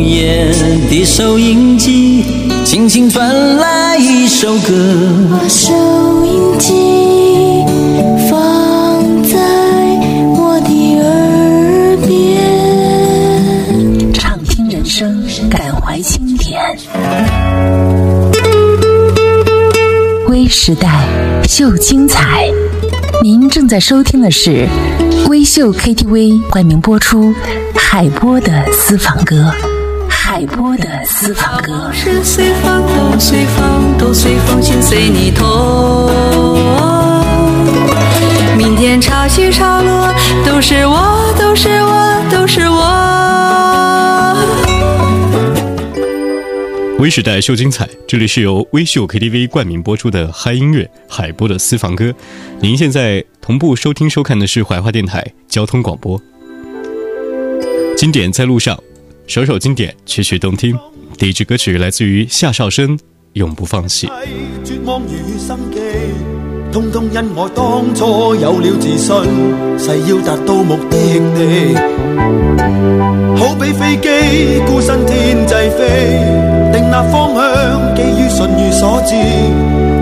夜把收音机放在我的耳边，畅听人生，感怀经典。微时代秀精彩，您正在收听的是微秀 KTV 冠名播出《海波的私房歌》。海波的私房歌，是随风都随风都随风，心随你动。明天潮起潮落都是我，都是我，都是我。微时代秀精彩，这里是由微秀 KTV 冠名播出的嗨音乐。海波的私房歌，您现在同步收听收看的是怀化电台交通广播。经典在路上。首首经典，曲曲动听。第一支歌曲来自于夏少生，《永不放弃》。绝望与心机，通通因我当初有了自信，誓要达到目的地。好比飞机孤身天际飞，定立方向基于信誉所致，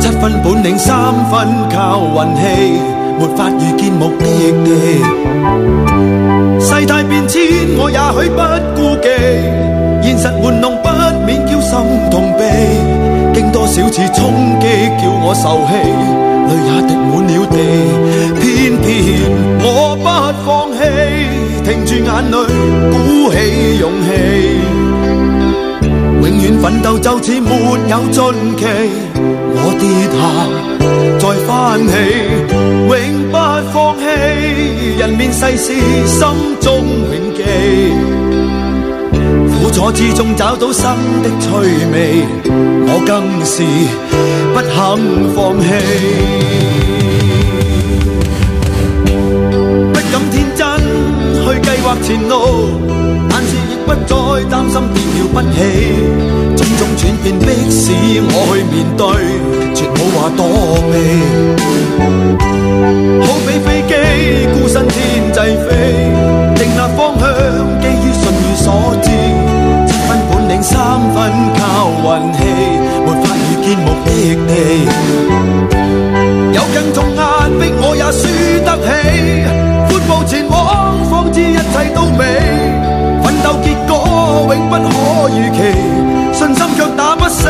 七分本领三分靠运气，没法遇见目的地。大变迁，我也许不顾忌，现实玩弄，不免叫心痛悲。经多少次冲击，叫我受气，泪也滴满了地，偏偏我不放弃，停住眼泪，鼓起勇气，永远奋斗，就似没有尽期。我跌下再翻起，永不。放。人面世事，心中永记。苦楚之中找到新的趣味，我更是不肯放弃。不敢天真去计划前路，但是亦不再担心。了不起，种种转变迫使我去面对，绝无话躲避。好比飞机孤身天际飞，定立方向基于信与所知，七分本领三分靠运气，没法预见目的地。有更重压，迫我也输得起，阔步前往，方知一切都美。我永不可預期，信心卻打不死。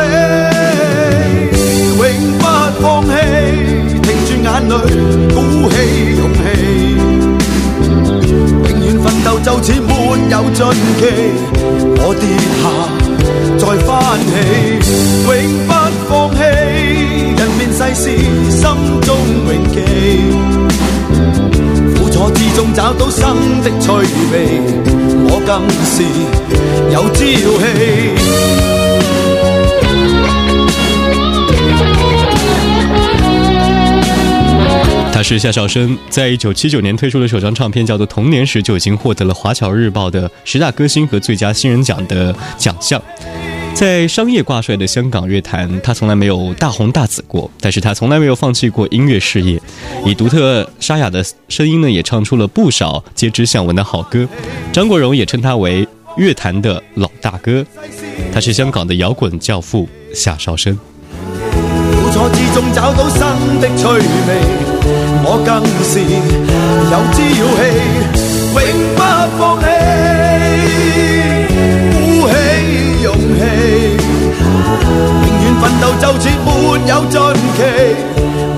永不放棄，停住眼淚，鼓起勇氣。永遠奮鬥就似沒有盡期，我跌下再翻起。永不放棄，人面世事心中永記。苦楚之中找到新的趣味。我更是有朝气。他是夏小生，在一九七九年推出的首张唱片叫做《童年》时，就已经获得了《华侨日报》的十大歌星和最佳新人奖的奖项。在商业挂帅的香港乐坛，他从来没有大红大紫过，但是他从来没有放弃过音乐事业，以独特沙哑的声音呢，也唱出了不少皆知想闻的好歌。张国荣也称他为乐坛的老大哥，他是香港的摇滚教父夏韶弃。永就有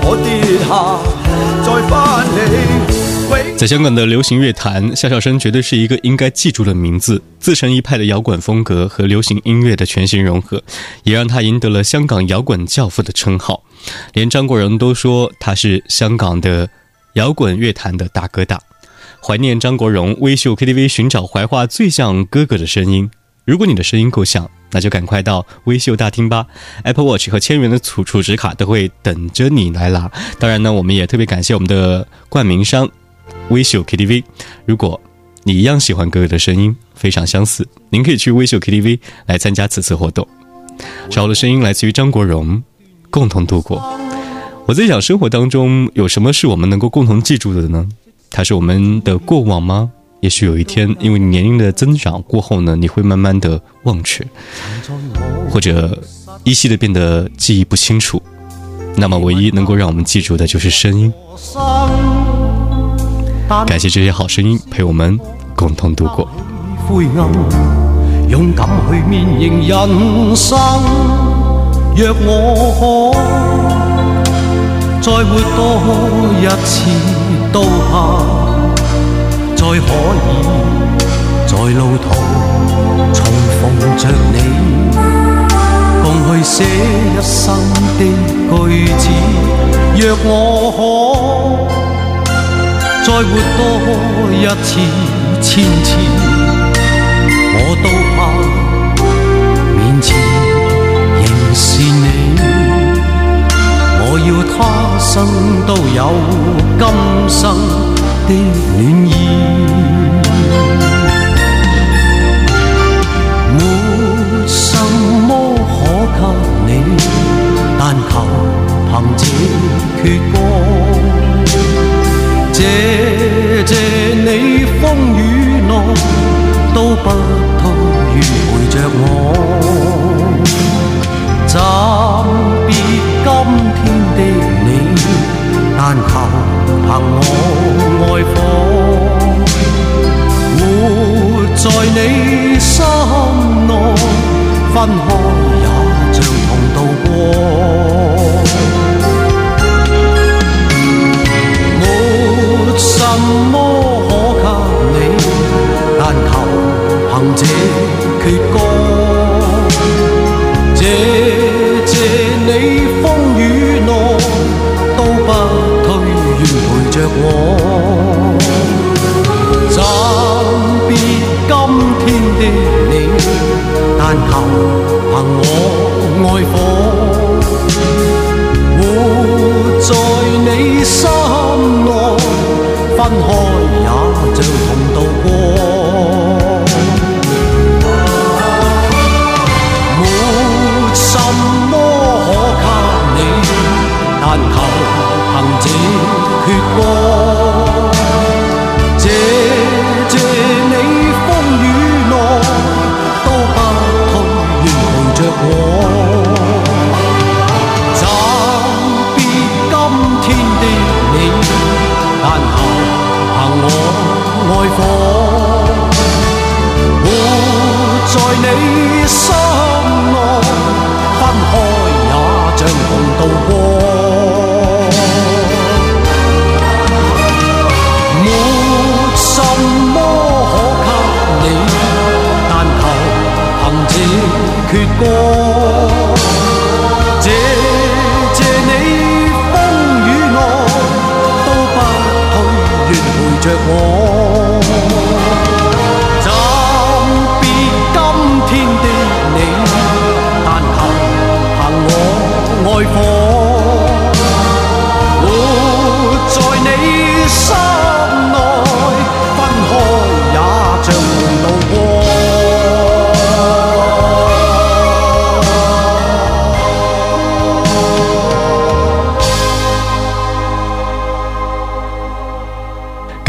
我跌下再翻起。在香港的流行乐坛，夏小山绝对是一个应该记住的名字。自成一派的摇滚风格和流行音乐的全新融合，也让他赢得了“香港摇滚教父”的称号。连张国荣都说他是香港的摇滚乐坛的大哥大。怀念张国荣，微秀 KTV 寻找怀化最像哥哥的声音。如果你的声音够像。那就赶快到微秀大厅吧，Apple Watch 和千元的储储值卡都会等着你来拿。当然呢，我们也特别感谢我们的冠名商微秀 KTV。如果你一样喜欢哥哥的声音，非常相似，您可以去微秀 KTV 来参加此次活动。好的声音来自于张国荣，共同度过。我在想，生活当中有什么是我们能够共同记住的呢？它是我们的过往吗？也许有一天，因为年龄的增长过后呢，你会慢慢的忘却，或者依稀的变得记忆不清楚。那么，唯一能够让我们记住的，就是声音。感谢这些好声音，陪我们共同度过。再可以，在路途重逢着你，共去写一生的句子。若我可再活多一次、千次，我都怕面前仍是你。我要他生都有今生。的暖意，没什么可给你，但求凭这绝光，谢谢你风雨路都不退愿陪着我，暂别今天的你，但求凭我。在你心内，分开也像同渡过。没什么可给你，但求凭这阙歌。谢谢你风雨内都不退，愿陪着我。但求凭我爱火。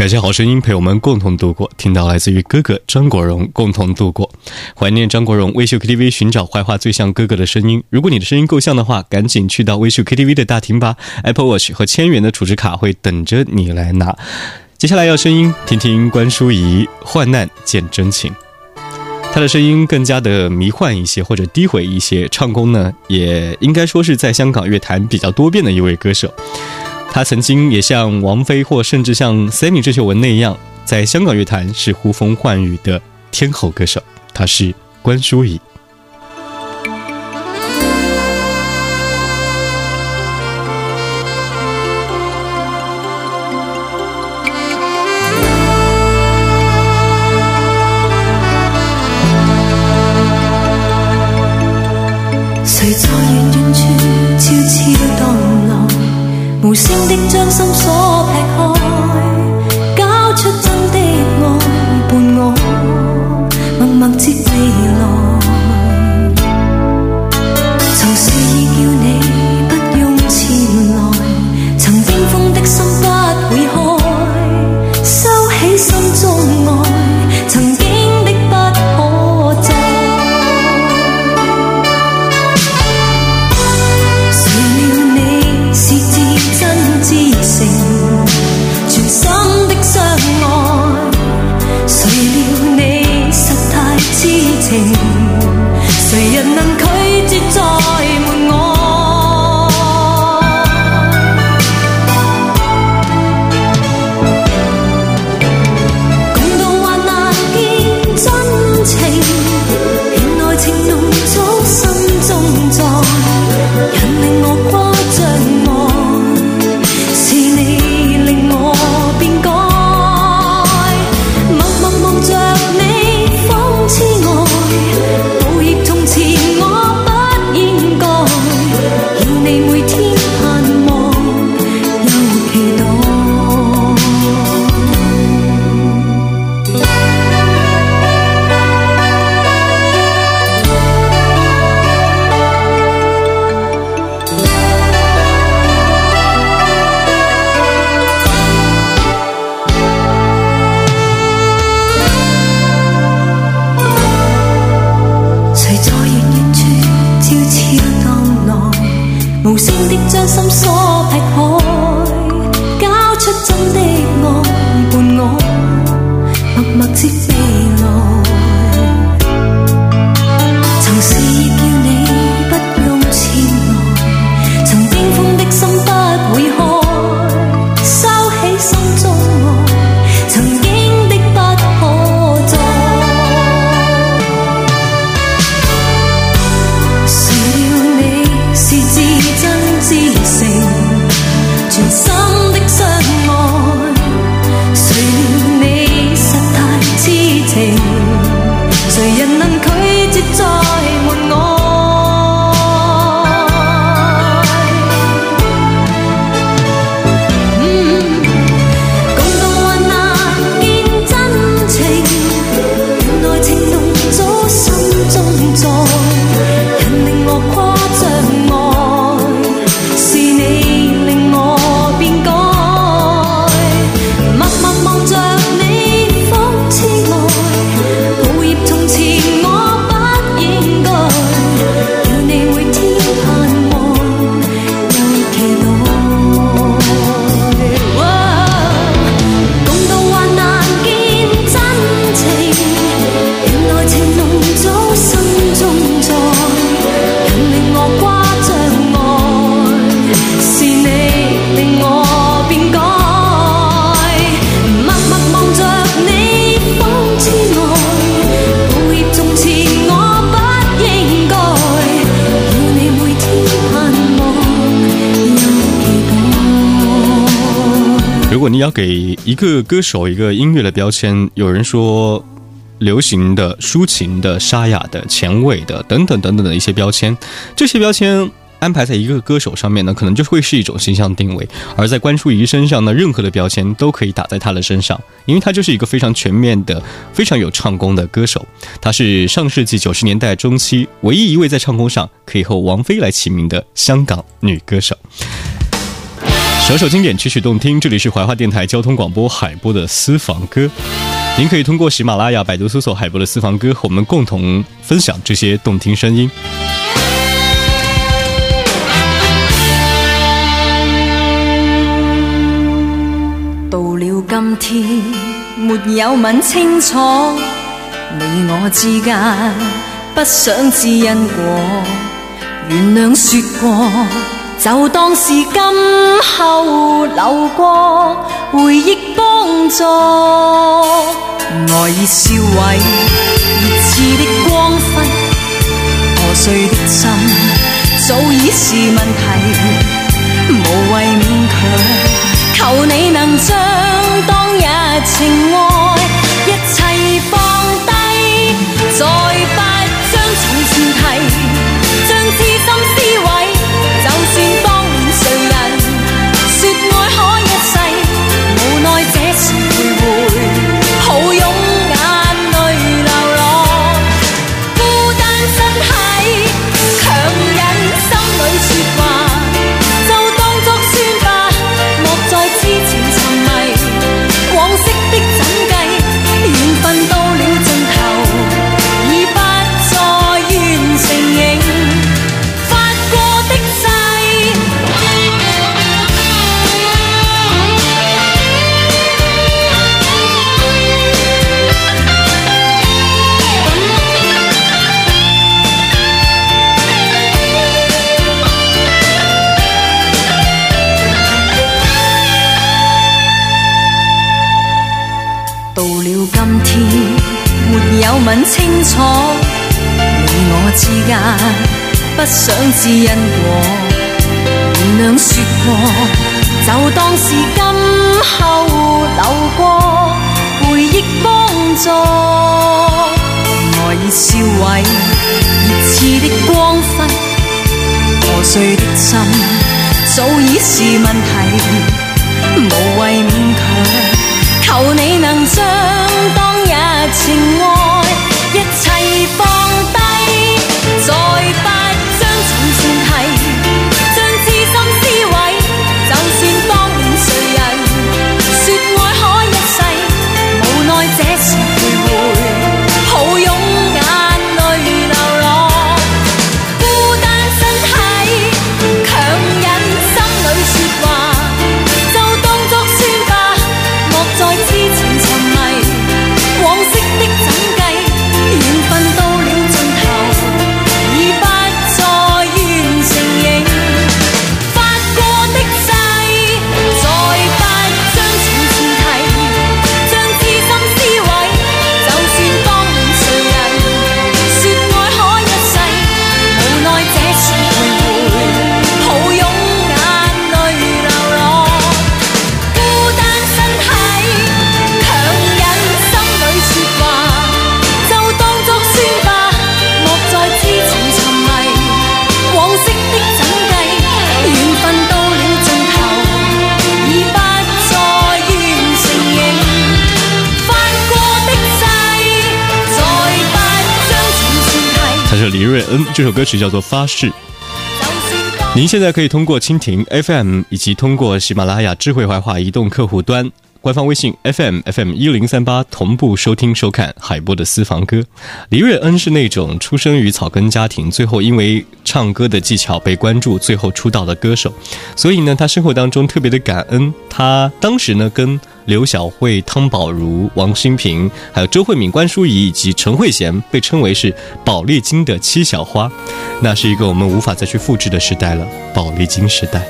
感谢好声音陪我们共同度过，听到来自于哥哥张国荣共同度过，怀念张国荣。微秀 KTV 寻找坏话最像哥哥的声音，如果你的声音够像的话，赶紧去到微秀 KTV 的大厅吧，Apple Watch 和千元的储值卡会等着你来拿。接下来要声音，听听关淑怡《患难见真情》，她的声音更加的迷幻一些，或者低回一些，唱功呢也应该说是在香港乐坛比较多变的一位歌手。他曾经也像王菲或甚至像 Sammy 郑秀文那样，在香港乐坛是呼风唤雨的天后歌手。他是关淑怡。无声的将心锁劈开。给一个歌手一个音乐的标签，有人说流行的、抒情的、沙哑的、前卫的等等等等的一些标签，这些标签安排在一个歌手上面呢，可能就会是一种形象定位。而在关淑怡身上呢，任何的标签都可以打在她的身上，因为她就是一个非常全面的、非常有唱功的歌手。她是上世纪九十年代中期唯一一位在唱功上可以和王菲来齐名的香港女歌手。首首经典，曲曲动听。这里是怀化电台交通广播海波的私房歌，您可以通过喜马拉雅、百度搜索“海波的私房歌”，和我们共同分享这些动听声音。到了今天，没有问清楚，你我之间不想知因果，原谅说过。就当是今后流过回忆帮助，爱已消毁，热炽的光辉，破碎的心早已是问题，无谓勉强，求你能将当日情爱一切放低，再不将从前提。今天没有问清楚，你我之间不想知因果。原谅说过，就当是今后流过回忆帮助。爱已烧毁，热炽的光辉，破碎的心早已是问题。无谓勉强，求你能将。情爱。黎瑞恩这首歌曲叫做《发誓》，您现在可以通过蜻蜓 FM 以及通过喜马拉雅智慧怀化移动客户端、官方微信 FMFM 一零三八同步收听收看海波的私房歌。黎瑞恩是那种出生于草根家庭，最后因为唱歌的技巧被关注，最后出道的歌手，所以呢，他生活当中特别的感恩。他当时呢跟。刘晓慧、汤宝如、王心平，还有周慧敏、关淑怡以及陈慧娴，被称为是宝丽金的七小花。那是一个我们无法再去复制的时代了，宝丽金时代。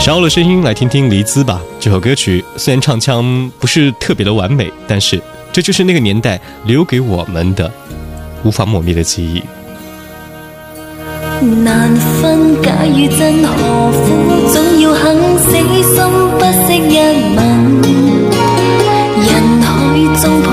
少了的声音来听听《黎姿吧，这首歌曲虽然唱腔不是特别的完美，但是这就是那个年代留给我们的无法抹灭的记忆。难分假与真，何苦总要狠死心不惜一吻。on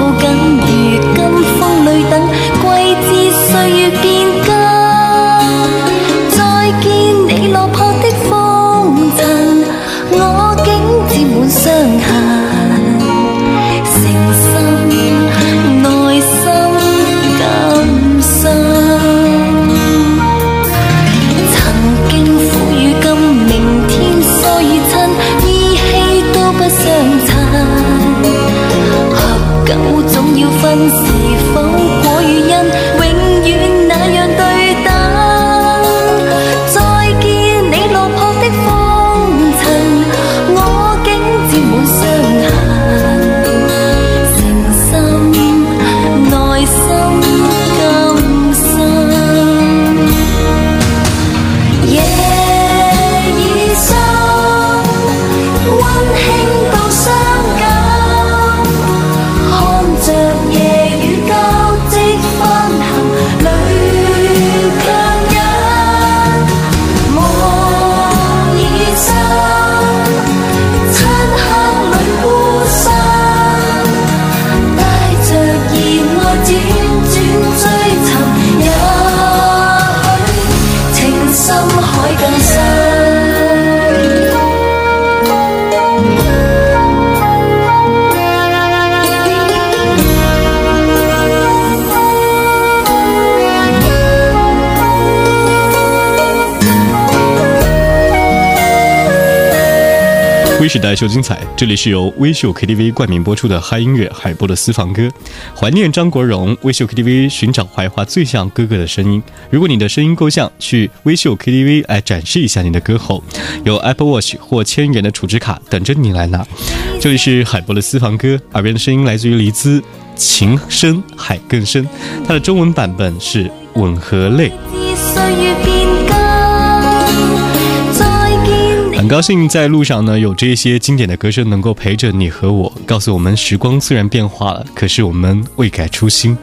时代秀精彩，这里是由微秀 KTV 冠名播出的嗨音乐海波的私房歌，怀念张国荣。微秀 KTV 寻找怀化最像哥哥的声音，如果你的声音够像，去微秀 KTV 来展示一下你的歌喉，有 Apple Watch 或千元的储值卡等着你来拿。这里是海波的私房歌，耳边的声音来自于黎姿，《情深海更深》，它的中文版本是吻和泪。很高兴在路上呢，有这些经典的歌声能够陪着你和我，告诉我们时光虽然变化了，可是我们未改初心。